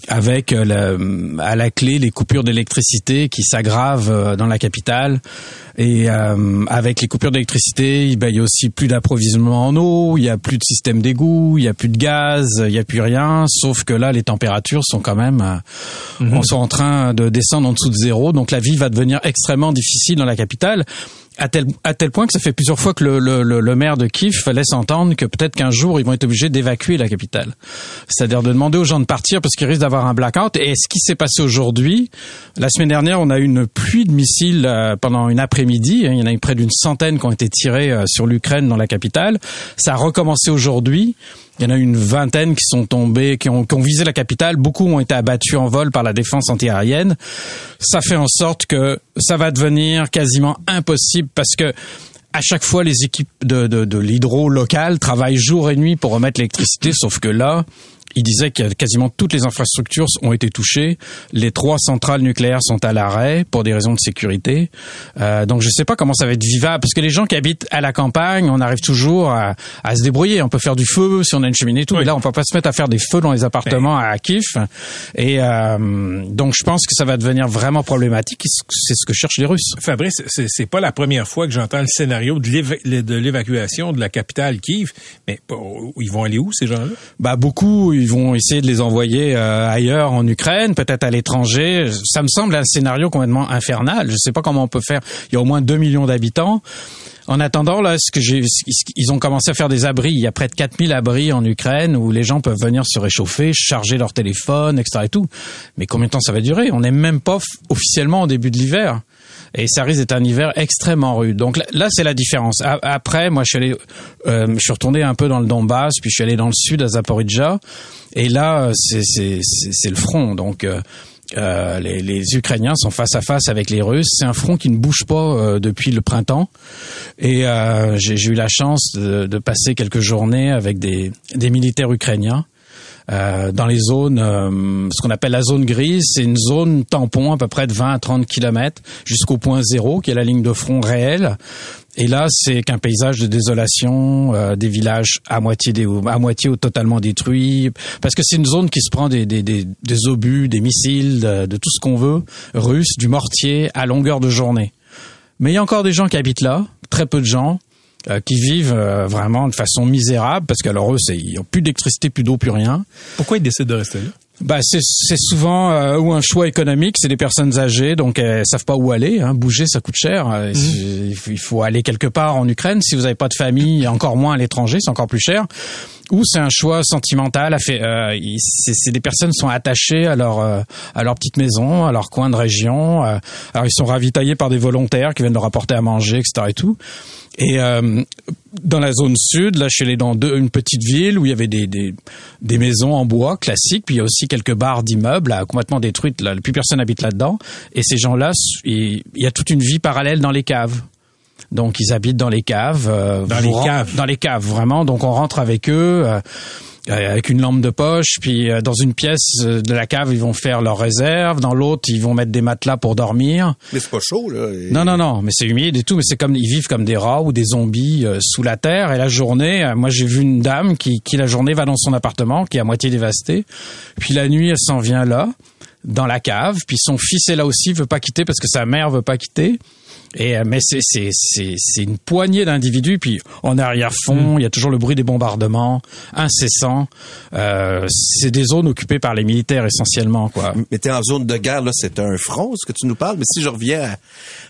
avec euh, la- à la clé les coupures d'électricité qui s'aggravent euh, dans la capitale. Et euh, avec les coupures d'électricité, ben, il y a aussi plus d'approvisionnement en eau, il y a plus de système d'égout, il y a plus de gaz, il y a plus rien. Sauf que là, les températures sont quand même, euh, on sont en train de descendre en dessous de zéro. Donc la vie va devenir extrêmement difficile dans la capitale à tel à tel point que ça fait plusieurs fois que le, le, le, le maire de Kiev laisse entendre que peut-être qu'un jour ils vont être obligés d'évacuer la capitale, c'est-à-dire de demander aux gens de partir parce qu'ils risquent d'avoir un blackout. Et ce qui s'est passé aujourd'hui, la semaine dernière, on a eu une pluie de missiles euh, pendant une après-midi. hein. Il y en a eu près d'une centaine qui ont été tirés euh, sur l'Ukraine dans la capitale. Ça a recommencé aujourd'hui. Il y en a une vingtaine qui sont tombés, qui ont, qui ont visé la capitale. Beaucoup ont été abattus en vol par la défense antiaérienne. Ça fait en sorte que ça va devenir quasiment impossible parce que à chaque fois, les équipes de, de, de l'hydro local travaillent jour et nuit pour remettre l'électricité, sauf que là, il disait que quasiment toutes les infrastructures ont été touchées. Les trois centrales nucléaires sont à l'arrêt pour des raisons de sécurité. Euh, donc je ne sais pas comment ça va être vivable parce que les gens qui habitent à la campagne, on arrive toujours à, à se débrouiller. On peut faire du feu si on a une cheminée et tout. Oui. Mais là, on peut pas se mettre à faire des feux dans les appartements à Kiev. Et euh, donc je pense que ça va devenir vraiment problématique. C'est ce que cherchent les Russes. Fabrice, c'est, pas la première fois que j'entends le scénario de, l'éva- de l'évacuation de la capitale Kiev. Mais ils vont aller où ces gens-là? Bah beaucoup, ils vont essayer de les envoyer euh, ailleurs en Ukraine, peut-être à l'étranger. Ça me semble un scénario complètement infernal. Je sais pas comment on peut faire. Il y a au moins 2 millions d'habitants. En attendant, là, ce que j'ai, ils ont commencé à faire des abris. Il y a près de 4000 abris en Ukraine où les gens peuvent venir se réchauffer, charger leur téléphone, etc. et tout. Mais combien de temps ça va durer? On n'est même pas officiellement au début de l'hiver. Et ça risque d'être un hiver extrêmement rude. Donc là, c'est la différence. Après, moi, je suis allé, euh, je suis retourné un peu dans le Donbass, puis je suis allé dans le sud à Zaporizhzhia. Et là, c'est le front. Donc euh, euh, les, Ukrainiens sont face à face avec les Russes. C'est un front qui ne bouge pas depuis le printemps. Et j'ai eu la chance de, passer quelques journées avec des militaires ukrainiens. Euh, dans les zones, euh, ce qu'on appelle la zone grise, c'est une zone tampon à peu près de 20 à 30 kilomètres jusqu'au point zéro, qui est la ligne de front réelle. Et là, c'est qu'un paysage de désolation, euh, des villages à moitié, dé- à moitié ou totalement détruits, parce que c'est une zone qui se prend des, des, des, des obus, des missiles, de, de tout ce qu'on veut, russe, du mortier, à longueur de journée. Mais il y a encore des gens qui habitent là, très peu de gens, euh, qui vivent euh, vraiment de façon misérable, parce que alors eux, c'est- ils n'ont plus d'électricité, plus d'eau, plus rien. Pourquoi ils décident de rester là? Bah c'est souvent euh, ou un choix économique, c'est des personnes âgées donc elles savent pas où aller. Hein. Bouger ça coûte cher. Euh, c'est- Il faut- aller quelque part en Ukraine. Si vous n'avez pas de famille, encore moins à l'étranger, c'est encore plus cher. Ou c'est un choix sentimental. Euh, c'est des personnes sont attachées à leur euh, à leur petite maison, à leur coin de région. euh, alors ils sont ravitaillés par des volontaires qui viennent leur apporter à manger, etc. Et tout. Et dans la zone sud, là, suis allé dans deux, une petite ville où il y avait des, des, des maisons en bois classiques, puis il y a aussi quelques barres d'immeubles complètement détruites. Là, plus personne habite là-dedans. Et ces gens-là, il y a toute une vie parallèle dans les caves. Donc ils habitent dans les caves. euh, Dans les caves. Dans les caves, vraiment. Donc on rentre avec eux. euh, euh, avec une lampe de poche, puis euh, dans une pièce euh, de la cave, ils vont faire leurs réserves, dans l'autre, ils vont mettre des matelas pour dormir. Mais c'est pas chaud, là. Et- Non, non, non, mais c'est humide et tout, mais c'est comme ils vivent comme des rats ou des zombies euh, sous la terre. Et la journée, moi j'ai vu une dame qui, qui la journée va dans son appartement, qui est à moitié dévasté. Puis la nuit, elle s'en vient là, dans la cave. Puis son fils est là aussi, veut pas quitter parce que sa mère veut pas quitter. Et euh, mais c'est c'est c'est c'est une poignée d'individus. Puis en arrière-fond, il y a toujours le bruit des bombardements incessants. Euh, c'est des zones occupées par les militaires essentiellement, quoi. Mais t'es en zone de guerre, là, c'est un front, ce que tu nous parles. Mais si je reviens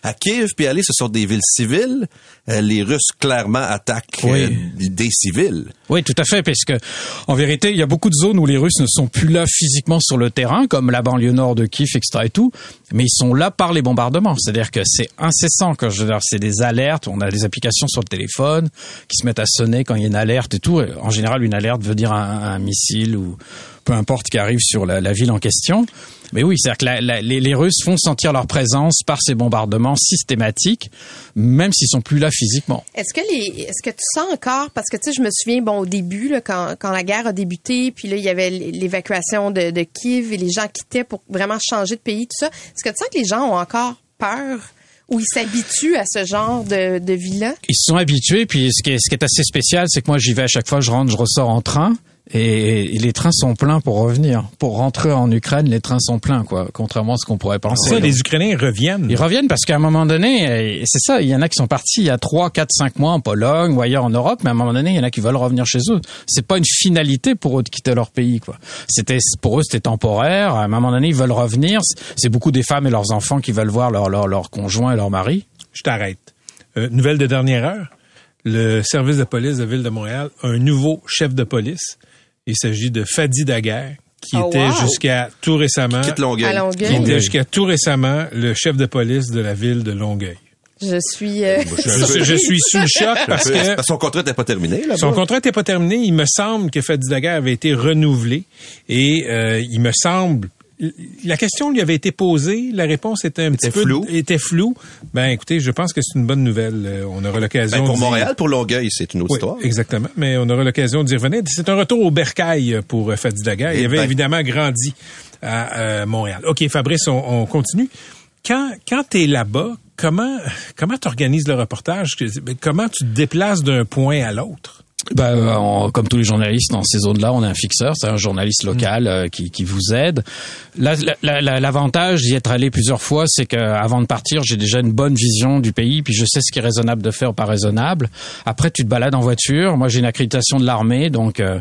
à, à Kiev, puis aller, ce sont des villes civiles. Euh, les Russes, clairement, attaquent Oui. euh, des civils. Oui, tout à fait, parce que en vérité, il y a beaucoup de zones où les Russes ne sont plus là physiquement sur le terrain, comme la banlieue nord de Kiev, etc. et tout, mais ils sont là par les bombardements. C'est-à-dire que c'est incessant. Quand je veux dire, c'est des alertes. On a des applications sur le téléphone qui se mettent à sonner quand il y a une alerte et tout. Et En général, une alerte veut dire un, un missile ou peu importe qui arrive sur la, la ville en question. Mais oui, c'est-à-dire que la- la- les, les Russes font sentir leur présence par ces bombardements systématiques, même s'ils sont plus là physiquement. Est-ce que les, est-ce que tu sens encore, parce que tu sais, je me souviens, bon, au début, là, quand, quand la guerre a débuté, puis là, il y avait l'évacuation de, de Kiev et les gens quittaient pour vraiment changer de pays, tout ça. Est-ce que tu sens que les gens ont encore peur ou ils s'habituent à ce genre de, de vie-là? ils se sont habitués. Puis ce qui est, ce qui est assez spécial, c'est que moi j'y vais à chaque fois, je rentre, je ressors en train. Et, et les trains sont pleins pour revenir. Pour rentrer en Ukraine, les trains sont pleins, quoi. Contrairement à ce qu'on pourrait penser. Ça, les Ukrainiens reviennent. Ils reviennent parce qu'à un moment donné, c'est ça, il y en a qui sont partis il y a 3, 4, 5 mois en Pologne ou ailleurs en Europe, mais à un moment donné, il y en a qui veulent revenir chez eux. C'est pas une finalité pour eux de quitter leur pays, quoi. C'était, pour eux, c'était temporaire. À un moment donné, ils veulent revenir. C'est beaucoup des femmes et leurs enfants qui veulent voir leur, leur, leur conjoint et leur mari. Je t'arrête. Euh, nouvelle de dernière heure. Le service de police de Ville de Montréal a un nouveau chef de police. Il s'agit de Fadi Daguerre, qui Oh, était wow. jusqu'à tout récemment, Quitte Longueuil. À Longueuil. qui était jusqu'à tout récemment le chef de police de la ville de Longueuil. Je suis. euh, Je, je suis sous le *laughs* choc parce que Parce que son contrat n'était pas terminé, là. son contrat n'était pas terminé. Il me semble que Fadi Daguerre avait été renouvelé et euh, il me semble la question lui avait été posée, la réponse était un petit peu floue. était floue. Ben écoutez, je pense que c'est une bonne nouvelle. Euh, On aura l'occasion Ben, pour d'y- Montréal, pour Longueuil, c'est une autre Oui, histoire. exactement. Mais on aura l'occasion d'y revenir. C'est un retour au bercail pour euh, Fadi Daguerre. Il Eh avait ben. évidemment grandi à euh, Montréal. OK, Fabrice, on, on continue. Quand, quand tu es là-bas, comment comment tu organises le reportage? Ben, Comment tu te déplaces d'un point à l'autre? Bah, euh, comme tous les journalistes dans ces zones-là, on a un fixeur, c'est un journaliste local euh, qui, qui vous aide. Là, la- la- L'avantage d'y être allé plusieurs fois, c'est que avant de partir, j'ai déjà une bonne vision du pays, puis je sais ce qui est raisonnable de faire ou pas raisonnable. Après, tu te balades en voiture. Moi, j'ai une accréditation de l'armée, donc euh,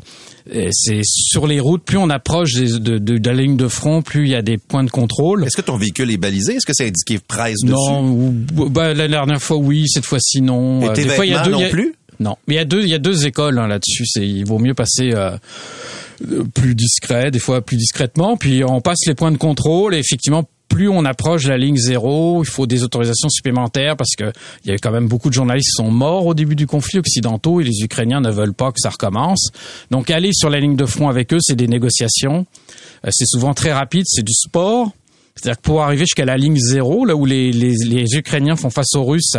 c'est sur les routes. Plus on approche des- de, de, de la ligne de front, plus il y a des points de contrôle. Est-ce que ton véhicule est balisé? Est-ce que c'est indiqué presse dessus? Non, ou- bah, la dernière fois oui, cette fois-ci non. Et Euh, tes des fois, il y a vêtements deux- non a- plus? Non, mais il y a deux, il y a deux écoles hein, là-dessus. Il vaut mieux passer euh, plus discret, des fois plus discrètement. Puis on passe les points de contrôle et effectivement. Plus on approche la ligne zéro, il faut des autorisations supplémentaires parce que il y a quand même beaucoup de journalistes qui sont morts au début du conflit occidentaux et les Ukrainiens ne veulent pas que ça recommence. Donc aller sur la ligne de front avec eux, c'est des négociations. Euh, C'est souvent très rapide, c'est du sport. C'est-à-dire que pour arriver jusqu'à la ligne zéro, là où les, les, Ukrainiens font face aux Russes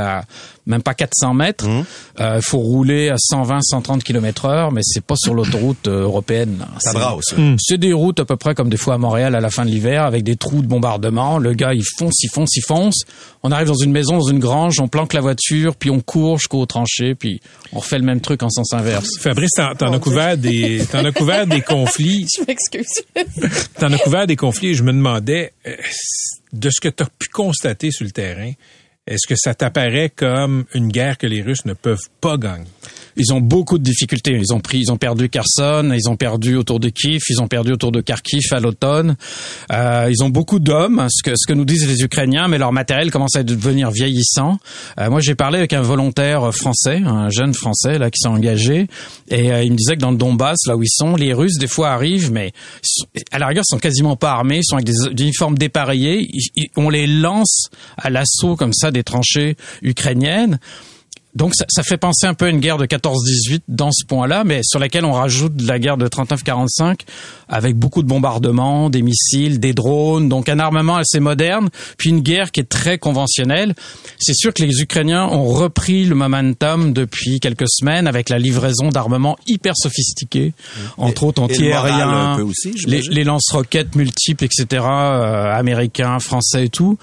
même pas 400 mètres, Mmh. euh, il faut rouler à 120, 130 km heure, mais c'est pas sur l'autoroute euh, européenne. Ça C'est- brasse. C'est des routes à peu près comme des fois à Montréal à la fin de l'hiver, avec des trous de bombardement. Le gars, il fonce, il fonce, il fonce. On arrive dans une maison, dans une grange, on planque la voiture, puis on court jusqu'aux tranchées, puis on refait le même truc en sens inverse. Fabrice, t'en, t'en as couvert des t'en as couvert des *laughs* conflits. je m'excuse. T'en as couvert des conflits et je me demandais, euh, de ce que tu as pu constater sur le terrain, est-ce que ça t'apparaît comme une guerre que les Russes ne peuvent pas gagner? Ils ont beaucoup de difficultés. Ils ont pris, ils ont perdu Kherson, ils ont perdu autour de Kiev, ils ont perdu autour de Kharkiv à l'automne. Euh, ils ont beaucoup d'hommes, ce que, ce que nous disent les Ukrainiens, mais leur matériel commence à devenir vieillissant. Euh, moi, j'ai parlé avec un volontaire français, un jeune français là qui s'est engagé, et euh, il me disait que dans le Donbass, là où ils sont, les Russes des fois arrivent, mais à la rigueur, ils sont quasiment pas armés, ils sont avec des, uniformes dépareillés. On les lance à l'assaut comme ça des tranchées ukrainiennes. Donc ça, ça fait penser un peu à une guerre de 14-18 dans ce point-là, mais sur laquelle on rajoute la guerre de 39-45 avec beaucoup de bombardements, des missiles, des drones, donc un armement assez moderne, puis une guerre qui est très conventionnelle. C'est sûr que les Ukrainiens ont repris le momentum depuis quelques semaines avec la livraison d'armements hyper sophistiqués, entre autres et anti-aériens, les, les lance-roquettes multiples, etc., euh, américains, français et tout.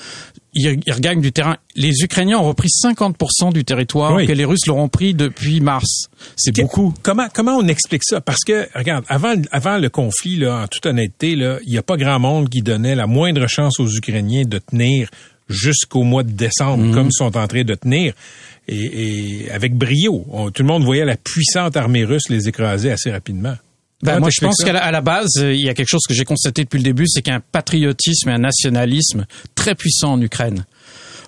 Ils, ils regagnent du terrain. Les Ukrainiens ont repris 50% du territoire Oui. que les Russes leur ont pris depuis mars. C'est beaucoup. Comment comment on explique ça? Parce que regarde, avant avant le conflit là, en toute honnêteté là, il y a pas grand monde qui donnait la moindre chance aux Ukrainiens de tenir jusqu'au mois de décembre, Mhm. comme ils sont en train de tenir. Et, et avec brio. On- tout le monde voyait la puissante armée russe les écraser assez rapidement. Ben, moi, je pense qu'à la base, euh, il y a quelque chose que j'ai constaté depuis le début, c'est qu'il y a un patriotisme et un nationalisme très puissant en Ukraine.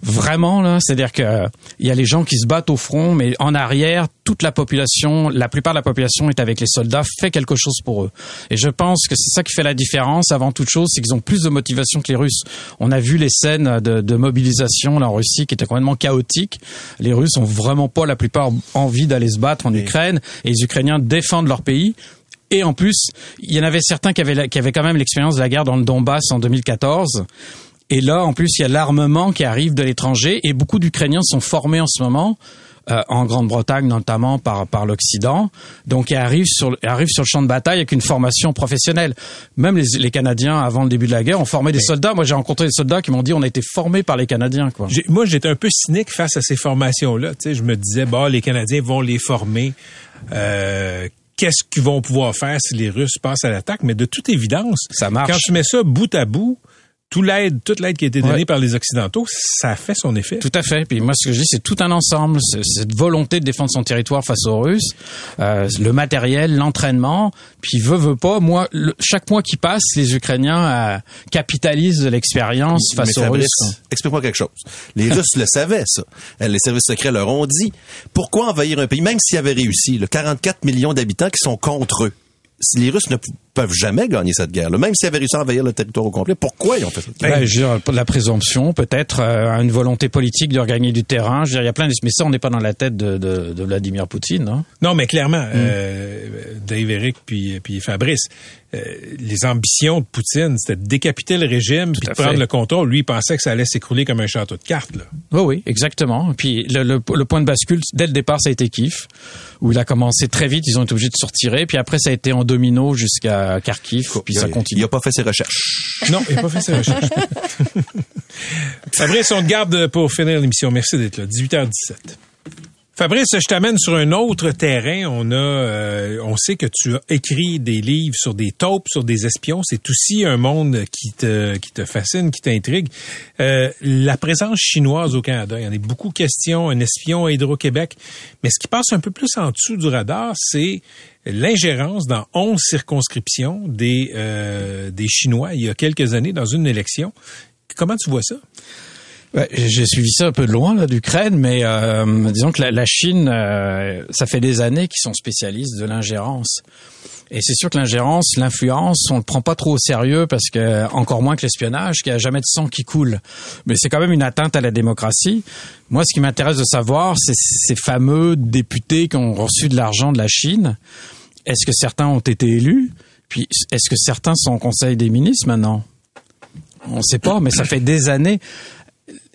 Vraiment, là, c'est-à-dire que euh, il y a les gens qui se battent au front, mais en arrière, toute la population, la plupart de la population est avec les soldats, fait quelque chose pour eux. Et je pense que c'est ça qui fait la différence. Avant toute chose, c'est qu'ils ont plus de motivation que les Russes. On a vu les scènes de, de mobilisation là, en Russie qui étaient complètement chaotiques. Les Russes ont vraiment pas la plupart envie d'aller se battre en Ukraine, et les Ukrainiens défendent leur pays. Et en plus, il y en avait certains qui avaient, qui avaient quand même l'expérience de la guerre dans le Donbass en 2014. Et là, en plus, il y a l'armement qui arrive de l'étranger et beaucoup d'Ukrainiens sont formés en ce moment. euh, en Grande-Bretagne notamment par par l'Occident, donc ils arrivent sur le- arrivent sur le champ de bataille avec une formation professionnelle. Même les, les Canadiens avant le début de la guerre ont formé des soldats. Moi, j'ai rencontré des soldats qui m'ont dit on a été formés par les Canadiens quoi. Moi, j'étais un peu cynique face à ces formations-là. Tu sais, je me disais, bah, les Canadiens vont les former. Euh, Qu'est-ce qu'ils vont pouvoir faire si les Russes passent à l'attaque? Mais de toute évidence, Ça marche. quand tu mets ça bout à bout, tout l'aide, toute l'aide qui a été donnée Ouais. par les Occidentaux, ça a fait son effet. Tout à fait. Puis moi, ce que je dis, c'est tout un ensemble. C'est- Cette volonté de défendre son territoire face aux Russes, euh, le matériel, l'entraînement. Puis veut veut pas. Moi, le- chaque mois qui passe, les Ukrainiens euh, capitalisent de l'expérience Mais face aux Fabrice, Russes. explique-moi quelque chose. Les Russes le savaient, ça. Euh, Les services secrets leur ont dit. Pourquoi envahir un pays, même s'ils avaient réussi, le 44 millions d'habitants qui sont contre eux? Si les Russes ne peuvent jamais gagner cette guerre, même s'ils avaient réussi à envahir le territoire au complet, pourquoi ils ont fait cette guerre? Ben, je veux dire, la présomption, peut-être euh, une volonté politique de regagner du terrain. Je veux dire, il y a plein de... Mais ça, on n'est pas dans la tête de, de, de Vladimir Poutine. Hein? Non, mais clairement, euh, Dave Eric puis, puis Fabrice, euh, les ambitions de Poutine, c'était de décapiter le régime puis de prendre fait. le contrôle. Lui, il pensait que ça allait s'écrouler comme un château de cartes. Là. Oui, oui, exactement. Puis le, le, le point de bascule, dès le départ, ça a été Kiev, où il a commencé très vite, ils ont été obligés de se retirer, puis après, ça a été en domino jusqu'à Kharkiv, puis ça Il continue. n'a pas fait ses recherches. Non, il n'a pas fait ses recherches. *laughs* Fabrice, on te garde pour finir l'émission. Merci d'être là. 18h17. Fabrice, je t'amène sur un autre terrain. On a, euh, on sait que tu as écrit des livres sur des taupes, sur des espions. C'est aussi un monde qui te, qui te fascine, qui t'intrigue. Euh, la présence chinoise au Canada, il y en a beaucoup de questions. Un espion à Hydro-Québec. Mais ce qui passe un peu plus en dessous du radar, c'est l'ingérence dans 11 circonscriptions des, euh, des Chinois il y a quelques années dans une élection. Comment tu vois ça? J'ai suivi ça un peu de loin là d'Ukraine, mais euh, disons que la, la Chine, euh, ça fait des années qu'ils sont spécialistes de l'ingérence. Et c'est sûr que l'ingérence, l'influence, on le prend pas trop au sérieux parce que encore moins que l'espionnage, qu'il n'y a jamais de sang qui coule. Mais c'est quand même une atteinte à la démocratie. Moi, ce qui m'intéresse de savoir, c'est ces fameux députés qui ont reçu de l'argent de la Chine. Est-ce que certains ont été élus? Puis est-ce que certains sont au Conseil des ministres maintenant? On ne sait pas, mais ça fait des années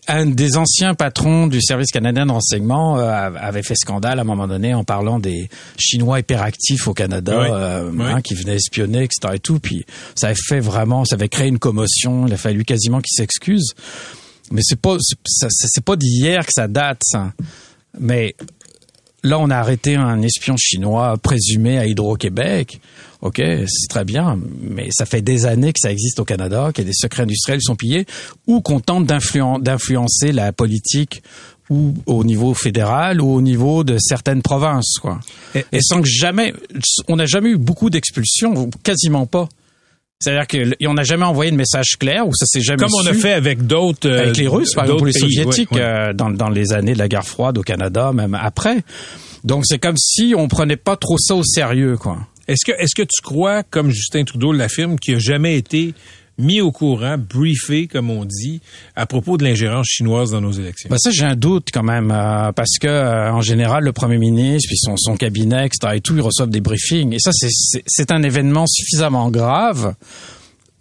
un des anciens patrons du service canadien de renseignement euh, avait fait scandale à un moment donné en parlant des Chinois hyperactifs au Canada Oui. euh, Oui. hein, qui venaient espionner, etc. Et tout. Puis ça avait fait vraiment, ça avait créé une commotion. Il a fallu quasiment qu'il s'excuse. Mais c'est pas, c'est pas d'hier que ça date. Ça. Mais là, on a arrêté un espion chinois présumé à Hydro-Québec. Ok, c'est très bien, mais ça fait des années que ça existe au Canada, qu'il y a des secrets industriels qui sont pillés, ou qu'on tente d'influen- d'influencer la politique ou au niveau fédéral ou au niveau de certaines provinces, quoi. Et- Et, sans que jamais, on n'a jamais eu beaucoup d'expulsions, quasiment pas. C'est-à-dire qu'on n'a jamais envoyé de message clair, ou ça s'est jamais Comme on a fait avec d'autres... euh, Avec les Russes, par exemple, ou les pays. Soviétiques, Ouais, ouais. euh, dans, dans les années de la guerre froide au Canada, même après. Donc c'est comme si on prenait pas trop ça au sérieux, quoi. Est-ce que, est-ce que tu crois, comme Justin Trudeau l'affirme, qu'il n'a jamais été mis au courant, briefé, comme on dit, à propos de l'ingérence chinoise dans nos élections? Ben ça j'ai un doute quand même euh, parce que euh, en général le premier ministre puis son, son cabinet etc et tout ils reçoivent des briefings et ça c'est un événement suffisamment grave.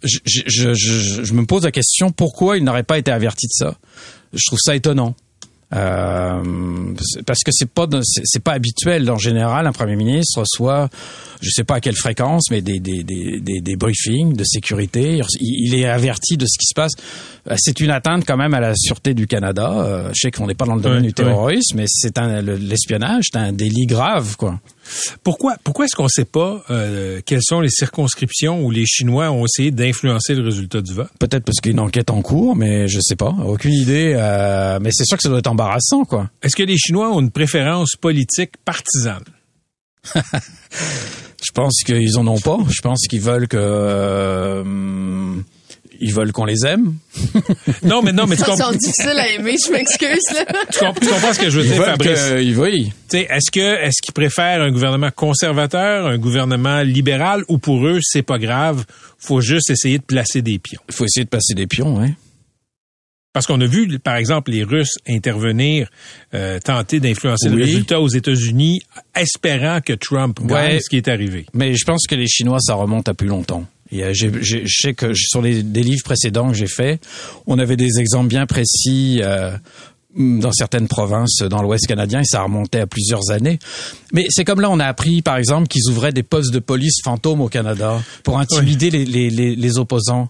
Je, je, je, je- me pose la question pourquoi il n'aurait pas été averti de ça? Je trouve ça étonnant. Euh, parce que c'est pas c'est pas habituel. En général un premier ministre reçoit je sais pas à quelle fréquence mais des des des des, des briefings de sécurité. Il, il est averti de ce qui se passe. Euh, c'est une atteinte quand même à la sûreté du Canada. Euh, je sais qu'on n'est pas dans le domaine du terrorisme mais c'est un le- l'espionnage c'est un délit grave quoi Pourquoi, pourquoi est-ce qu'on ne sait pas euh, quelles sont les circonscriptions où les Chinois ont essayé d'influencer le résultat du vote? Peut-être parce qu'il y a une enquête en cours, mais je sais pas. Aucune idée. euh, mais c'est sûr que ça doit être embarrassant, quoi. Est-ce que les Chinois ont une préférence politique partisane? *laughs* Je pense qu'ils en ont pas. Je pense qu'ils veulent que euh, ils veulent qu'on les aime. *laughs* Non, mais non, mais tu, Ça comp- sont difficiles à aimer, je m'excuse, là. tu comp- tu comprends ce que je veux Ils dire, Fabrice? que, ils veulent. Tu sais, Est-ce que est-ce qu'ils préfèrent un gouvernement conservateur, un gouvernement libéral, ou pour eux, c'est pas grave, faut juste essayer de placer des pions? Il faut essayer de passer des pions, hein. Parce qu'on a vu, par exemple, les Russes intervenir, euh, tenter d'influencer le Oui. résultat aux États-Unis, espérant que Trump gagne, Ouais. ce qui est arrivé. Mais je pense que les Chinois, ça remonte à plus longtemps. Je sais que sur les des livres précédents que j'ai faits, on avait des exemples bien précis euh, dans certaines provinces dans l'Ouest canadien et ça remontait à plusieurs années. Mais c'est comme là, on a appris, par exemple, qu'ils ouvraient des postes de police fantômes au Canada pour intimider les, les, les, les opposants.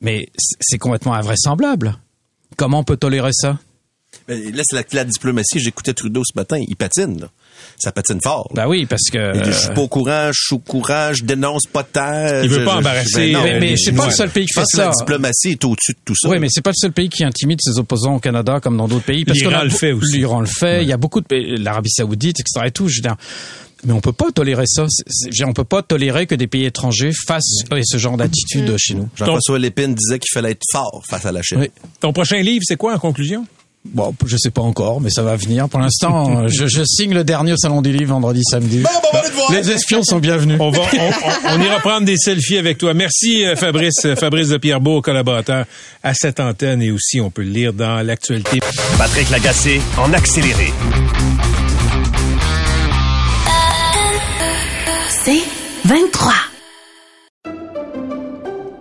Mais c'est complètement invraisemblable. Comment on peut tolérer ça? Là, c'est la, la diplomatie. J'écoutais Trudeau ce matin. Il patine, là. Ça patine fort. là. Ben oui, parce que... Il dit, je suis pas au courant, je suis au courant, je dénonce pas tant. Il veut pas je- embarrasser, ben non, mais- mais c'est pas le seul pays qui Je pense fait que la ça. diplomatie est au-dessus de tout ça. Oui, mais c'est pas le seul pays qui intimide ses opposants au Canada comme dans d'autres pays. Parce L'Iran le fait aussi. L'Iran le fait. Il y a beaucoup de pays, l'Arabie Saoudite, etc. et tout. Je veux dire, mais on peut pas tolérer ça. Dire, on peut pas tolérer que des pays étrangers fassent euh, ce genre d'attitude chez nous. Jean-François Lépine disait qu'il fallait être fort face à la Chine. Oui. Ton prochain livre, c'est quoi en conclusion? Bon, je sais pas encore, mais ça va venir. Pour l'instant, *laughs* je, je signe le dernier au Salon du Livre vendredi, samedi. Les espions sont bienvenus. On va, on, on- on ira prendre des selfies avec toi. Merci euh, Fabrice, euh, Fabrice de Pierrebeau, collaborateur à cette antenne et aussi on peut le lire dans l'actualité. Patrick Lagacé en accéléré. C'est 23.